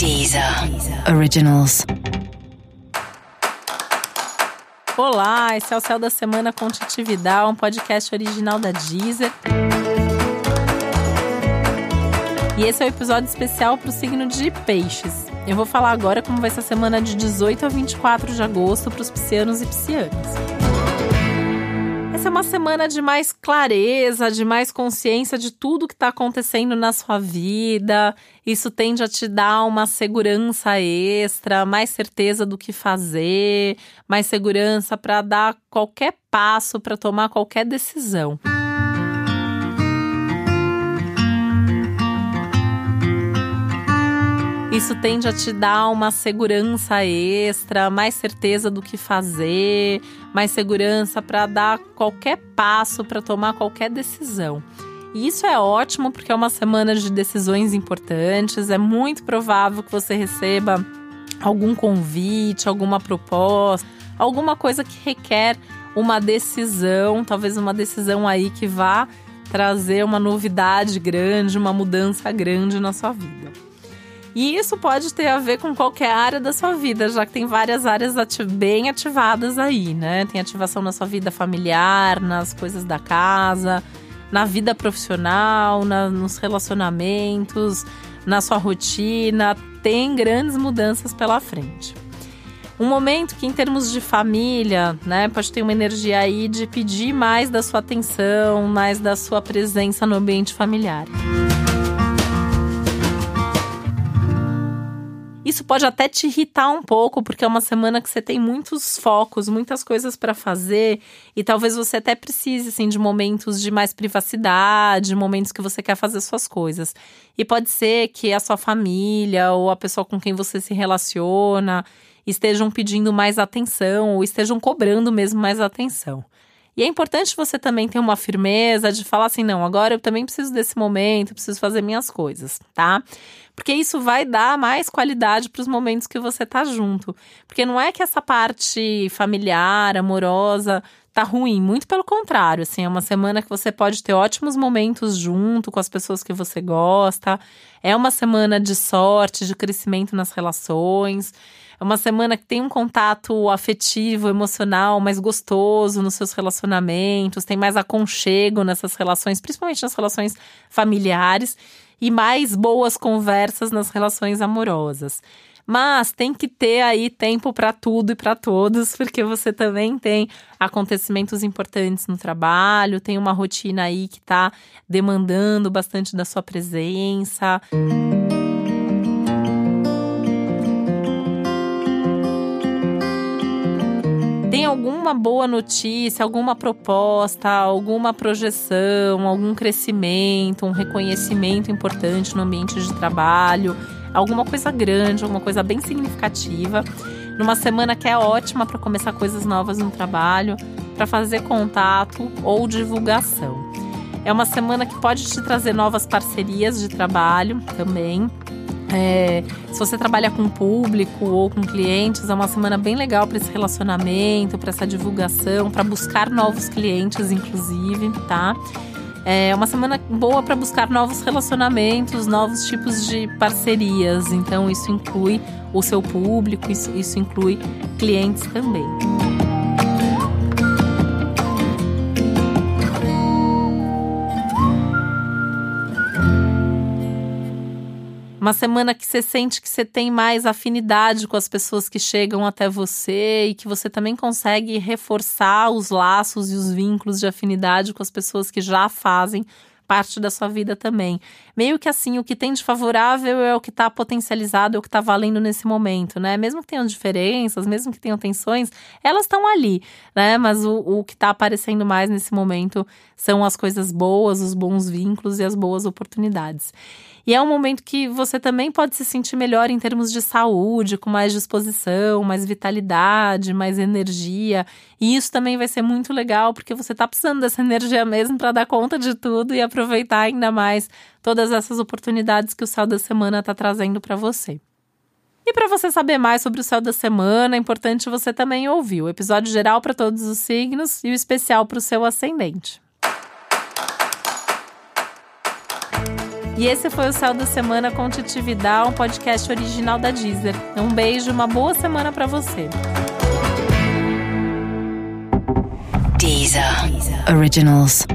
Deezer Originals. Olá, esse é o Céu da Semana com Titividade, um podcast original da Deezer. E esse é o um episódio especial para o signo de Peixes. Eu vou falar agora como vai ser a semana de 18 a 24 de agosto para os piscianos e piscianas. É uma semana de mais clareza, de mais consciência de tudo que está acontecendo na sua vida. Isso tende a te dar uma segurança extra, mais certeza do que fazer, mais segurança para dar qualquer passo, para tomar qualquer decisão. Isso tende a te dar uma segurança extra, mais certeza do que fazer, mais segurança para dar qualquer passo, para tomar qualquer decisão. E isso é ótimo porque é uma semana de decisões importantes. É muito provável que você receba algum convite, alguma proposta, alguma coisa que requer uma decisão, talvez uma decisão aí que vá trazer uma novidade grande, uma mudança grande na sua vida. E isso pode ter a ver com qualquer área da sua vida, já que tem várias áreas ati bem ativadas aí, né? Tem ativação na sua vida familiar, nas coisas da casa, na vida profissional, na, nos relacionamentos, na sua rotina. Tem grandes mudanças pela frente. Um momento que, em termos de família, né, pode ter uma energia aí de pedir mais da sua atenção, mais da sua presença no ambiente familiar. Isso pode até te irritar um pouco, porque é uma semana que você tem muitos focos, muitas coisas para fazer, e talvez você até precise assim de momentos de mais privacidade, momentos que você quer fazer suas coisas. E pode ser que a sua família ou a pessoa com quem você se relaciona estejam pedindo mais atenção ou estejam cobrando mesmo mais atenção. E é importante você também ter uma firmeza de falar assim: não, agora eu também preciso desse momento, preciso fazer minhas coisas, tá? Porque isso vai dar mais qualidade para os momentos que você tá junto. Porque não é que essa parte familiar, amorosa, tá ruim, muito pelo contrário, assim, é uma semana que você pode ter ótimos momentos junto com as pessoas que você gosta. É uma semana de sorte, de crescimento nas relações. É uma semana que tem um contato afetivo, emocional mais gostoso nos seus relacionamentos, tem mais aconchego nessas relações, principalmente nas relações familiares e mais boas conversas nas relações amorosas. Mas tem que ter aí tempo para tudo e para todos, porque você também tem acontecimentos importantes no trabalho, tem uma rotina aí que está demandando bastante da sua presença. Tem alguma boa notícia, alguma proposta, alguma projeção, algum crescimento, um reconhecimento importante no ambiente de trabalho, alguma coisa grande, alguma coisa bem significativa. Numa semana que é ótima para começar coisas novas no trabalho, para fazer contato ou divulgação. É uma semana que pode te trazer novas parcerias de trabalho também. É, se você trabalha com público ou com clientes, é uma semana bem legal para esse relacionamento, para essa divulgação, para buscar novos clientes, inclusive, tá? É uma semana boa para buscar novos relacionamentos, novos tipos de parcerias. Então, isso inclui o seu público, isso, isso inclui clientes também. Uma semana que você sente que você tem mais afinidade com as pessoas que chegam até você e que você também consegue reforçar os laços e os vínculos de afinidade com as pessoas que já fazem parte da sua vida também. Meio que assim, o que tem de favorável é o que está potencializado, é o que está valendo nesse momento, né? Mesmo que tenham diferenças, mesmo que tenham tensões, elas estão ali, né? Mas o, o que está aparecendo mais nesse momento são as coisas boas, os bons vínculos e as boas oportunidades. E é um momento que você também pode se sentir melhor em termos de saúde, com mais disposição, mais vitalidade, mais energia. E isso também vai ser muito legal, porque você está precisando dessa energia mesmo para dar conta de tudo e aproveitar ainda mais todas essas oportunidades que o céu da semana está trazendo para você. E para você saber mais sobre o céu da semana, é importante você também ouvir o episódio geral para todos os signos e o especial para o seu ascendente. E esse foi o Céu da Semana com Titividade, um podcast original da Deezer. Um beijo, uma boa semana para você. Deezer. Originals.